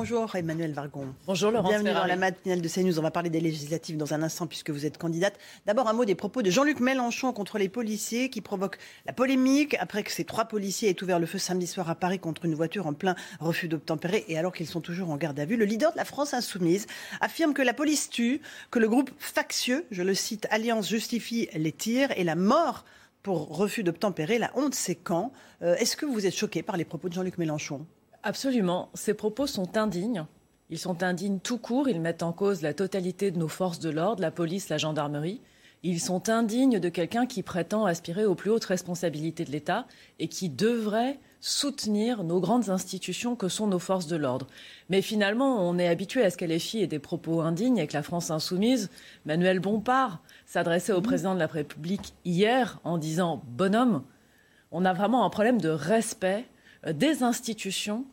Bonjour Emmanuel Vargon. Bonjour Laurent Bienvenue dans la matinale de CNews. On va parler des législatives dans un instant puisque vous êtes candidate. D'abord un mot des propos de Jean-Luc Mélenchon contre les policiers qui provoquent la polémique après que ces trois policiers aient ouvert le feu samedi soir à Paris contre une voiture en plein refus d'obtempérer et alors qu'ils sont toujours en garde à vue. Le leader de la France insoumise affirme que la police tue, que le groupe factieux, je le cite, Alliance justifie les tirs et la mort pour refus d'obtempérer. La honte, c'est quand? Euh, Est-ce que vous êtes choqué par les propos de Jean-Luc Mélenchon? Absolument. Ces propos sont indignes. Ils sont indignes tout court. Ils mettent en cause la totalité de nos forces de l'ordre, la police, la gendarmerie. Ils sont indignes de quelqu'un qui prétend aspirer aux plus hautes responsabilités de l'État et qui devrait soutenir nos grandes institutions que sont nos forces de l'ordre. Mais finalement, on est habitué à ce qu'elle ait des propos indignes avec la France insoumise. Manuel Bompard s'adressait au mmh. président de la République hier en disant Bonhomme, on a vraiment un problème de respect euh, des institutions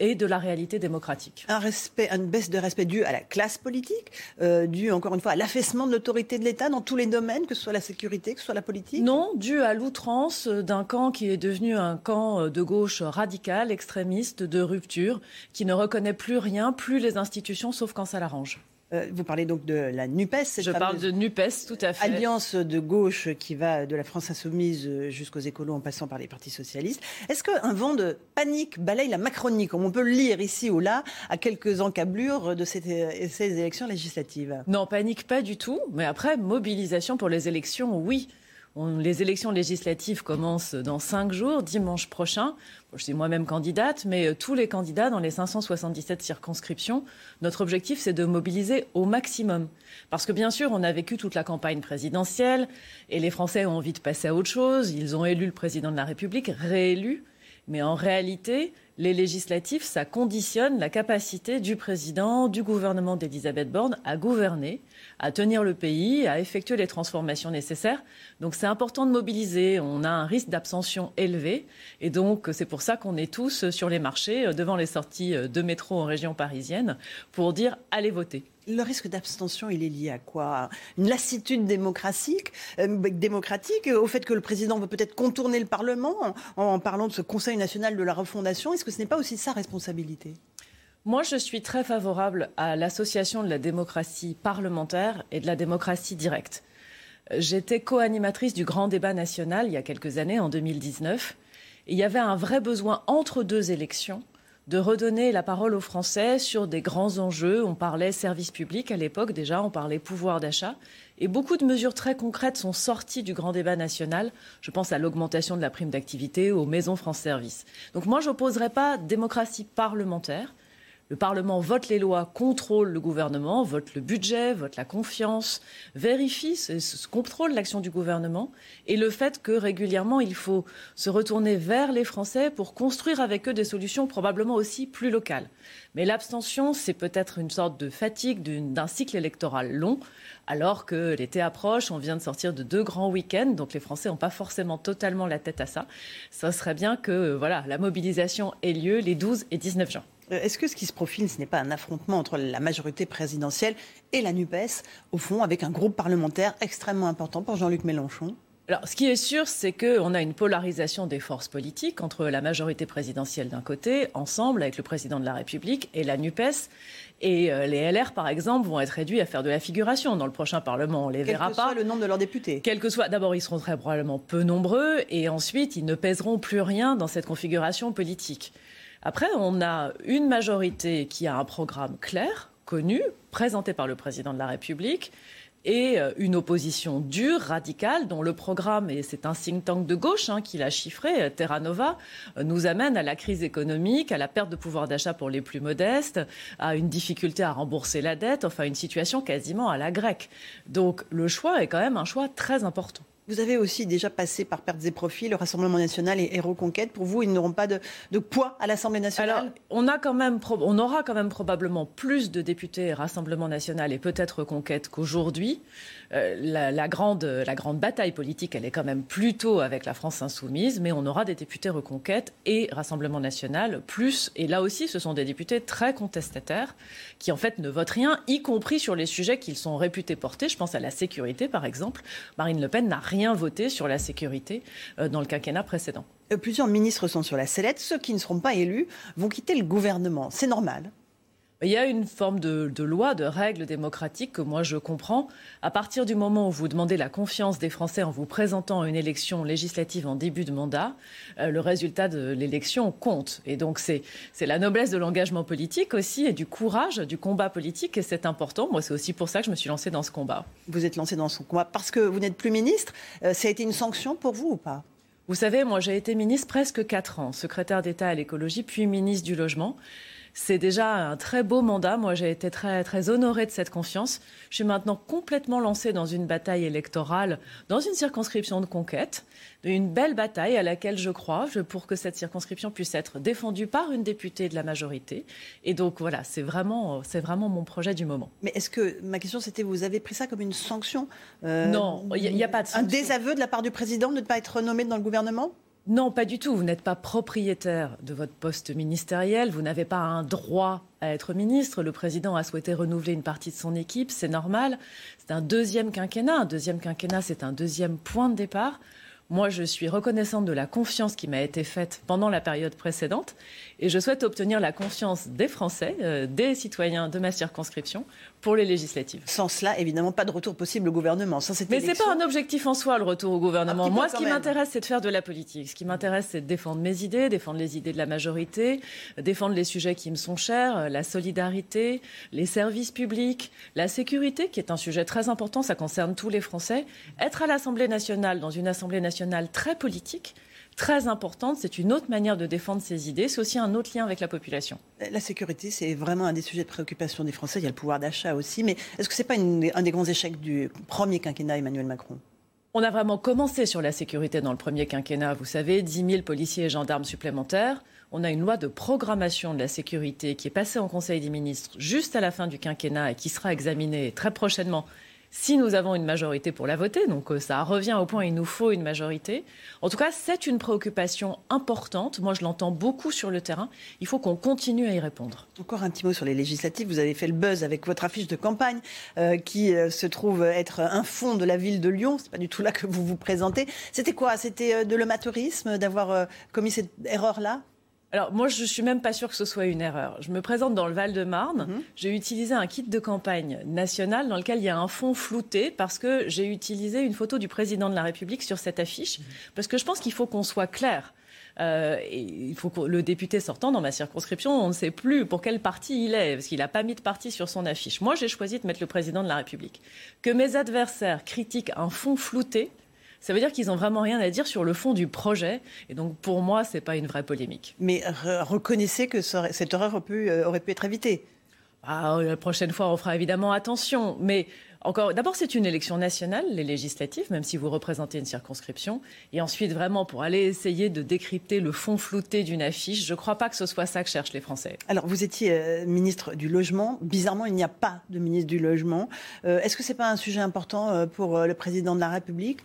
et de la réalité démocratique. Un respect, une baisse de respect due à la classe politique, euh, due encore une fois à l'affaissement de l'autorité de l'État dans tous les domaines, que ce soit la sécurité, que ce soit la politique? Non, dû à l'outrance d'un camp qui est devenu un camp de gauche radical, extrémiste, de rupture, qui ne reconnaît plus rien, plus les institutions, sauf quand ça l'arrange. Euh, vous parlez donc de la NUPES. Je parle de NUPES, tout à fait. Alliance de gauche qui va de la France insoumise jusqu'aux écolos en passant par les partis socialistes. Est-ce qu'un vent de panique balaye la Macronie, comme on peut le lire ici ou là, à quelques encablures de ces élections législatives? Non, panique pas du tout. Mais après, mobilisation pour les élections, oui les élections législatives commencent dans cinq jours, dimanche prochain. je suis moi-même candidate, mais euh, tous les candidats dans les 577 circonscriptions, notre objectif, c'est de mobiliser au maximum. Parce que bien sûr, on a vécu toute la campagne présidentielle et les Français ont envie de passer à autre chose. Ils ont élu le président de la République, réélu. Mais en réalité, les législatives, ça conditionne la capacité du président, du gouvernement d'Elisabeth Borne à gouverner à tenir le pays, à effectuer les transformations nécessaires. Donc c'est important de mobiliser. On a un risque d'abstention élevé. Et donc c'est pour ça qu'on est tous sur les marchés, euh, devant les sorties euh, de métro en région parisienne, pour dire allez voter. Le risque d'abstention, il est lié à quoi? Une lassitude démocratique, euh, au fait que le président veut peut-être contourner le Parlement en parlant de ce Conseil national de la refondation. Est-ce que ce n'est pas aussi sa responsabilité? Moi, je suis très favorable à l'association de la démocratie parlementaire et de la démocratie directe. J'étais co-animatrice du grand débat national il y a quelques années, en 2019. Et il y avait un vrai besoin entre deux élections de redonner la parole aux Français sur des grands enjeux. On parlait service public à l'époque déjà, on parlait pouvoir d'achat. Et beaucoup de mesures très concrètes sont sorties du grand débat national. Je pense à l'augmentation de la prime d'activité, aux maisons France Service. Donc moi, je n'opposerai pas démocratie parlementaire. Le Parlement vote les lois, contrôle le gouvernement, vote le budget, vote la confiance, vérifie, contrôle l'action du gouvernement et le fait que régulièrement il faut se retourner vers les Français pour construire avec eux des solutions probablement aussi plus locales. Mais l'abstention, c'est peut-être une sorte de fatigue d'un cycle électoral long, alors que l'été approche, on vient de sortir de deux grands week-ends, donc les Français n'ont pas forcément totalement la tête à ça. Ça serait bien que voilà, la mobilisation ait lieu les 12 et 19 juin. Euh, est-ce que ce qui se profile, ce n'est pas un affrontement entre la majorité présidentielle et la NUPES, au fond, avec un groupe parlementaire extrêmement important pour Jean-Luc Mélenchon? Alors, ce qui est sûr, c'est qu'on a une polarisation des forces politiques entre la majorité présidentielle d'un côté, ensemble avec le président de la République, et la NUPES. Et euh, les LR, par exemple, vont être réduits à faire de la figuration dans le prochain Parlement. On les verra pas. Quel que soit le nombre de leurs députés. Quel que soit. D'abord, ils seront très probablement peu nombreux, et ensuite, ils ne pèseront plus rien dans cette configuration politique. Après, on a une majorité qui a un programme clair, connu, présenté par le président de la République, et euh, une opposition dure, radicale, dont le programme, et c'est un think tank de gauche hein, qui l'a chiffré, euh, Terra Nova, euh, nous amène à la crise économique, à la perte de pouvoir d'achat pour les plus modestes, à une difficulté à rembourser la dette, enfin une situation quasiment à la grecque. Donc le choix est quand même un choix très important. Vous avez aussi déjà passé par pertes et profits le Rassemblement national et, Reconquête. Pour vous, ils n'auront pas de, poids à l'Assemblée nationale Alors, on, a quand même, on aura quand même probablement plus de députés Rassemblement national et peut-être Reconquête qu'aujourd'hui. Euh, la, grande, la grande bataille politique, elle est quand même plutôt avec la France insoumise, mais on aura des députés Reconquête et Rassemblement national, plus, et là aussi, ce sont des députés très contestataires qui, en fait, ne votent rien, y compris sur les sujets qu'ils sont réputés porter. Je pense à la sécurité, par exemple. Marine Le Pen n'a rien voté sur la sécurité euh, dans le quinquennat précédent. Euh, plusieurs ministres sont sur la sellette. Ceux qui ne seront pas élus vont quitter le gouvernement. C'est normal. Il y a une forme de, loi, de règle démocratique que moi je comprends. À partir du moment où vous demandez la confiance des Français en vous présentant à une élection législative en début de mandat, euh, le résultat de l'élection compte. Et donc c'est la noblesse de l'engagement politique aussi et du courage du combat politique et c'est important. Moi c'est aussi pour ça que je me suis lancée dans ce combat. Vous êtes lancée dans ce combat parce que vous n'êtes plus ministre. Euh, ça a été une sanction pour vous ou pas? Vous savez, moi j'ai été ministre presque quatre ans, secrétaire d'État à l'écologie puis ministre du logement. C'est déjà un très beau mandat. Moi, j'ai été très, très honorée de cette confiance. Je suis maintenant complètement lancée dans une bataille électorale, dans une circonscription de conquête, une belle bataille à laquelle je crois, pour que cette circonscription puisse être défendue par une députée de la majorité. Et donc, voilà, c'est vraiment, c'est vraiment mon projet du moment. Mais est-ce que, ma question, c'était, vous avez pris ça comme une sanction euh, Non, il n'y a, pas de sanction. Un désaveu de la part du président de ne pas être nommé dans le gouvernement? Non, pas du tout. Vous n'êtes pas propriétaire de votre poste ministériel. Vous n'avez pas un droit à être ministre. Le président a souhaité renouveler une partie de son équipe. C'est normal. C'est un deuxième quinquennat. Un deuxième quinquennat, c'est un deuxième point de départ. Moi, je suis reconnaissante de la confiance qui m'a été faite pendant la période précédente et je souhaite obtenir la confiance des Français, euh, des citoyens de ma circonscription pour les législatives. Sans cela, évidemment, pas de retour possible au gouvernement. Sans cette Mais ce n'est pas un objectif en soi, le retour au gouvernement. Moi, ce qui m'intéresse, c'est de faire de la politique. Ce qui m'intéresse, c'est de défendre mes idées, défendre les idées de la majorité, défendre les sujets qui me sont chers, euh, la solidarité, les services publics, la sécurité, qui est un sujet très important, ça concerne tous les Français. Être à l'Assemblée nationale, dans une Assemblée nationale très politique, très importante. C'est une autre manière de défendre ses idées. C'est aussi un autre lien avec la population. La sécurité, c'est vraiment un des sujets de préoccupation des Français. Il y a le pouvoir d'achat aussi. Mais est-ce que ce n'est pas un des grands échecs du premier quinquennat Emmanuel Macron? On a vraiment commencé sur la sécurité dans le premier quinquennat. Vous savez, 10 000 policiers et gendarmes supplémentaires. On a une loi de programmation de la sécurité qui est passée en Conseil des ministres juste à la fin du quinquennat et qui sera examinée très prochainement si nous avons une majorité pour la voter. Donc euh, ça revient au point, il nous faut une majorité. En tout cas, c'est une préoccupation importante. Moi, je l'entends beaucoup sur le terrain. Il faut qu'on continue à y répondre. Encore un petit mot sur les législatives. Vous avez fait le buzz avec votre affiche de campagne euh, qui euh, se trouve être un fond de la ville de Lyon. C'est pas du tout là que vous vous présentez. C'était quoi? C'était de l'amateurisme d'avoir commis cette erreur-là? Alors moi, je suis même pas sûre que ce soit une erreur. Je me présente dans le Val-de-Marne. Mhm. J'ai utilisé un kit de campagne national dans lequel il y a un fond flouté parce que j'ai utilisé une photo du président de la République sur cette affiche. Mhm. Parce que je pense qu'il faut qu'on soit clair. Euh, et il faut que le député sortant dans ma circonscription, on ne sait plus pour quel parti il est, parce qu'il n'a pas mis de parti sur son affiche. Moi, j'ai choisi de mettre le président de la République. Que mes adversaires critiquent un fond flouté, ça veut dire qu'ils n'ont vraiment rien à dire sur le fond du projet. Et donc, pour moi, ce n'est pas une vraie polémique. Mais reconnaissez que cette erreur aurait pu, euh, aurait pu être évitée. Ah, la prochaine fois, on fera évidemment attention. Mais encore, d'abord, c'est une élection nationale, les législatives, même si vous représentez une circonscription. Et ensuite, vraiment, pour aller essayer de décrypter le fond flouté d'une affiche, je ne crois pas que ce soit ça que cherchent les Français. Alors, vous étiez euh, ministre du Logement. Bizarrement, il n'y a pas de ministre du Logement. Euh, est-ce que ce n'est pas un sujet important euh, pour le président de la République?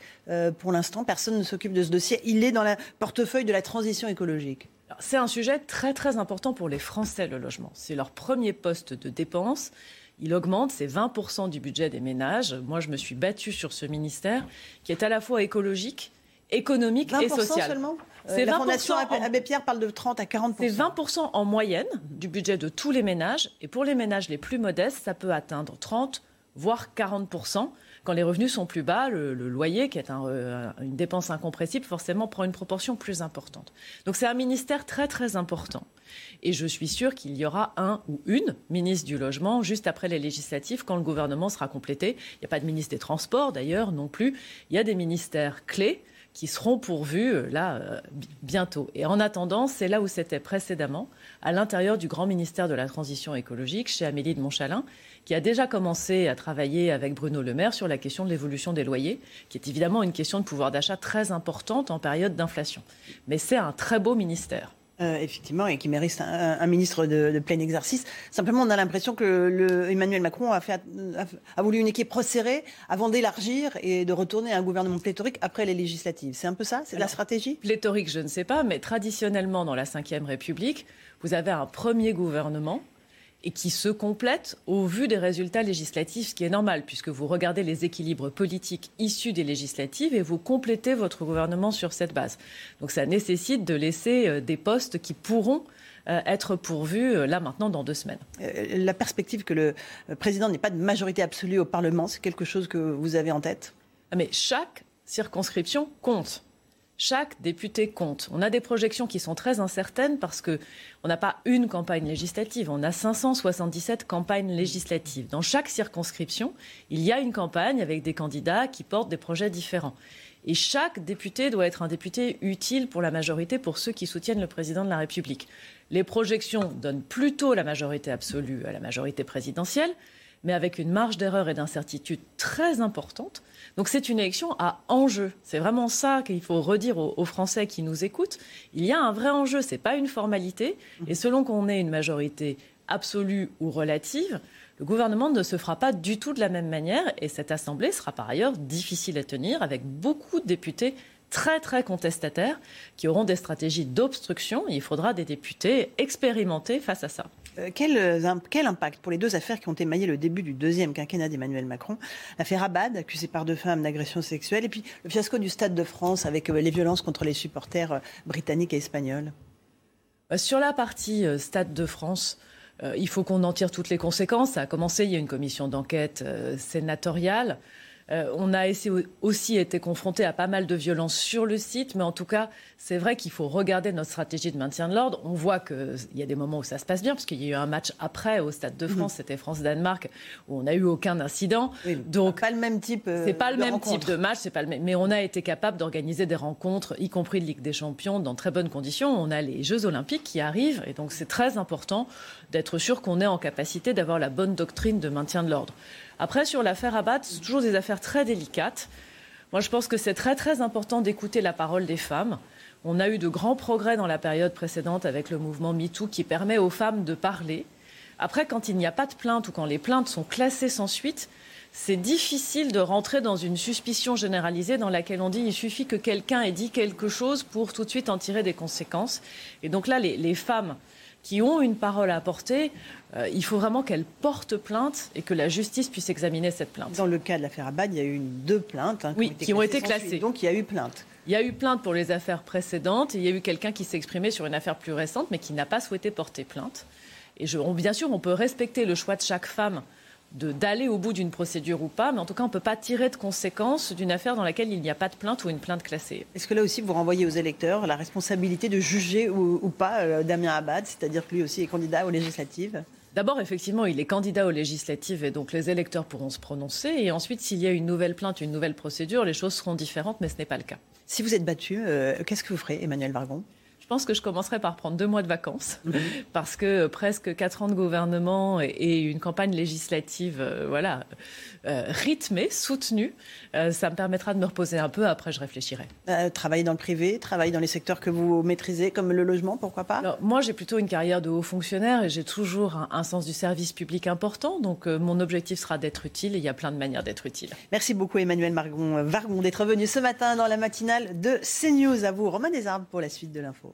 Pour l'instant, personne ne s'occupe de ce dossier. Il est dans le portefeuille de la transition écologique. C'est un sujet très très important pour les Français, le logement. C'est leur premier poste de dépense il augmente, c'est 20% du budget des ménages. Moi, je me suis battue sur ce ministère qui est à la fois écologique, économique et social. seulement euh, c'est la Fondation Abbé Pierre parle de 30 à 40 C'est 20 en moyenne du budget de tous les ménages. Et pour les ménages les plus modestes, ça peut atteindre 30, voire 40 quand les revenus sont plus bas, le, loyer, qui est euh, une dépense incompressible, forcément prend une proportion plus importante. Donc c'est un ministère très très important. Et je suis sûre qu'il y aura un ou une ministre du logement juste après les législatives, quand le gouvernement sera complété. Il n'y a pas de ministre des Transports d'ailleurs non plus. Il y a des ministères clés qui seront pourvus euh, là euh, bientôt. Et en attendant, c'est là où c'était précédemment, à l'intérieur du grand ministère de la Transition écologique, chez Amélie de Montchalin, qui a déjà commencé à travailler avec Bruno Le Maire sur la question de l'évolution des loyers, qui est évidemment une question de pouvoir d'achat très importante en période d'inflation. Mais c'est un très beau ministère. Euh, effectivement, et qui mérite un, ministre de, plein exercice. Simplement, on a l'impression que le, Emmanuel Macron a, fait, a, voulu une équipe resserrée avant d'élargir et de retourner à un gouvernement pléthorique après les législatives. C'est un peu ça? C'est la stratégie? Pléthorique, je ne sais pas, mais traditionnellement, dans la Ve République, vous avez un premier gouvernement et qui se complète au vu des résultats législatifs, ce qui est normal, puisque vous regardez les équilibres politiques issus des législatives et vous complétez votre gouvernement sur cette base. Donc ça nécessite de laisser euh, des postes qui pourront euh, être pourvus euh, là maintenant dans deux semaines. La perspective que le président n'ait pas de majorité absolue au Parlement, c'est quelque chose que vous avez en tête? Ah, Mais chaque circonscription compte chaque député compte. On a des projections qui sont très incertaines parce que on n'a pas une campagne législative, on a 577 campagnes législatives. Dans chaque circonscription, il y a une campagne avec des candidats qui portent des projets différents. Et chaque député doit être un député utile pour la majorité, pour ceux qui soutiennent le président de la République. Les projections donnent plutôt la majorité absolue à la majorité présidentielle mais avec une marge d'erreur et d'incertitude très importante. Donc c'est une élection à enjeu. C'est vraiment ça qu'il faut redire aux, Français qui nous écoutent. Il y a un vrai enjeu, ce n'est pas une formalité. Et selon qu'on ait une majorité absolue ou relative, le gouvernement ne se fera pas du tout de la même manière et cette Assemblée sera par ailleurs difficile à tenir avec beaucoup de députés très très contestataires qui auront des stratégies d'obstruction. Il faudra des députés expérimentés face à ça. Euh, quel, euh, quel, impact pour les deux affaires qui ont émaillé le début du deuxième quinquennat d'Emmanuel Macron? L'affaire Abad, accusée par deux femmes d'agression sexuelle, et puis le fiasco du Stade de France avec euh, les violences contre les supporters britanniques et espagnols Sur la partie Stade de France, il faut qu'on en tire toutes les conséquences. Ça a commencé, il y a une commission d'enquête sénatoriale. Euh, on a aussi été confronté à pas mal de violences sur le site, mais en tout cas, c'est vrai qu'il faut regarder notre stratégie de maintien de l'ordre. On voit qu'il y a des moments où ça se passe bien, parce qu'il y a eu un match après au Stade de. France, c'était France-Danemark, où on n'a eu aucun incident. Donc, pas le même type. Euh, c'est pas le même type de match, c'est pas le même. Mais on a été capable d'organiser des rencontres, y compris de Ligue des Champions, dans très bonnes conditions. On a les Jeux Olympiques qui arrivent, et donc c'est très important d'être sûr qu'on est en capacité d'avoir la bonne doctrine de maintien de l'ordre. Après, sur l'affaire Abad, c'est toujours des affaires très délicates. Moi, je pense que c'est très, très important d'écouter la parole des femmes. On a eu de grands progrès dans la période précédente avec le mouvement MeToo qui permet aux femmes de parler. Après, quand il n'y a pas de plainte ou quand les plaintes sont classées sans suite, c'est difficile de rentrer dans une suspicion généralisée dans laquelle on dit il suffit que quelqu'un ait dit quelque chose pour tout de suite en tirer des conséquences. Et donc là, les, les femmes qui ont une parole à apporter, euh, il faut vraiment qu'elles portent plainte et que la justice puisse examiner cette plainte. Dans le cas de l'affaire Abad, il y a eu deux plaintes hein, qui, ont été classées. Donc il y a eu plainte. Il y a eu plainte pour les affaires précédentes et il y a eu quelqu'un qui s'est exprimé sur une affaire plus récente mais qui n'a pas souhaité porter plainte. Et je, bien sûr, on peut respecter le choix de chaque femme d'aller au bout d'une procédure ou pas, mais en tout cas, on ne peut pas tirer de conséquences d'une affaire dans laquelle il n'y a pas de plainte ou une plainte classée. Est-ce que là aussi, vous renvoyez aux électeurs la responsabilité de juger ou, pas euh, Damien Abad, c'est-à-dire que lui aussi est candidat aux législatives? D'abord, effectivement, il est candidat aux législatives et donc les électeurs pourront se prononcer. Et ensuite, s'il y a une nouvelle plainte, une nouvelle procédure, les choses seront différentes, mais ce n'est pas le cas. Si vous êtes battu, euh, qu'est-ce que vous ferez, Emmanuel Vargon? Pense que je commencerai par prendre deux mois de vacances, parce que presque quatre ans de gouvernement et, une campagne législative, euh, voilà, euh, rythmée, soutenue, euh, ça me permettra de me reposer un peu. Après, je réfléchirai. travailler dans le privé, travailler dans les secteurs que vous maîtrisez, comme le logement, pourquoi pas? Alors, Moi, j'ai plutôt une carrière de haut fonctionnaire et j'ai toujours un, sens du service public important. Donc, mon objectif sera d'être utile et il y a plein de manières d'être utile. Merci beaucoup, Emmanuel Margon, Vargon, d'être venu ce matin dans la matinale de CNews. À vous, Romain Desarbes, pour la suite de l'info.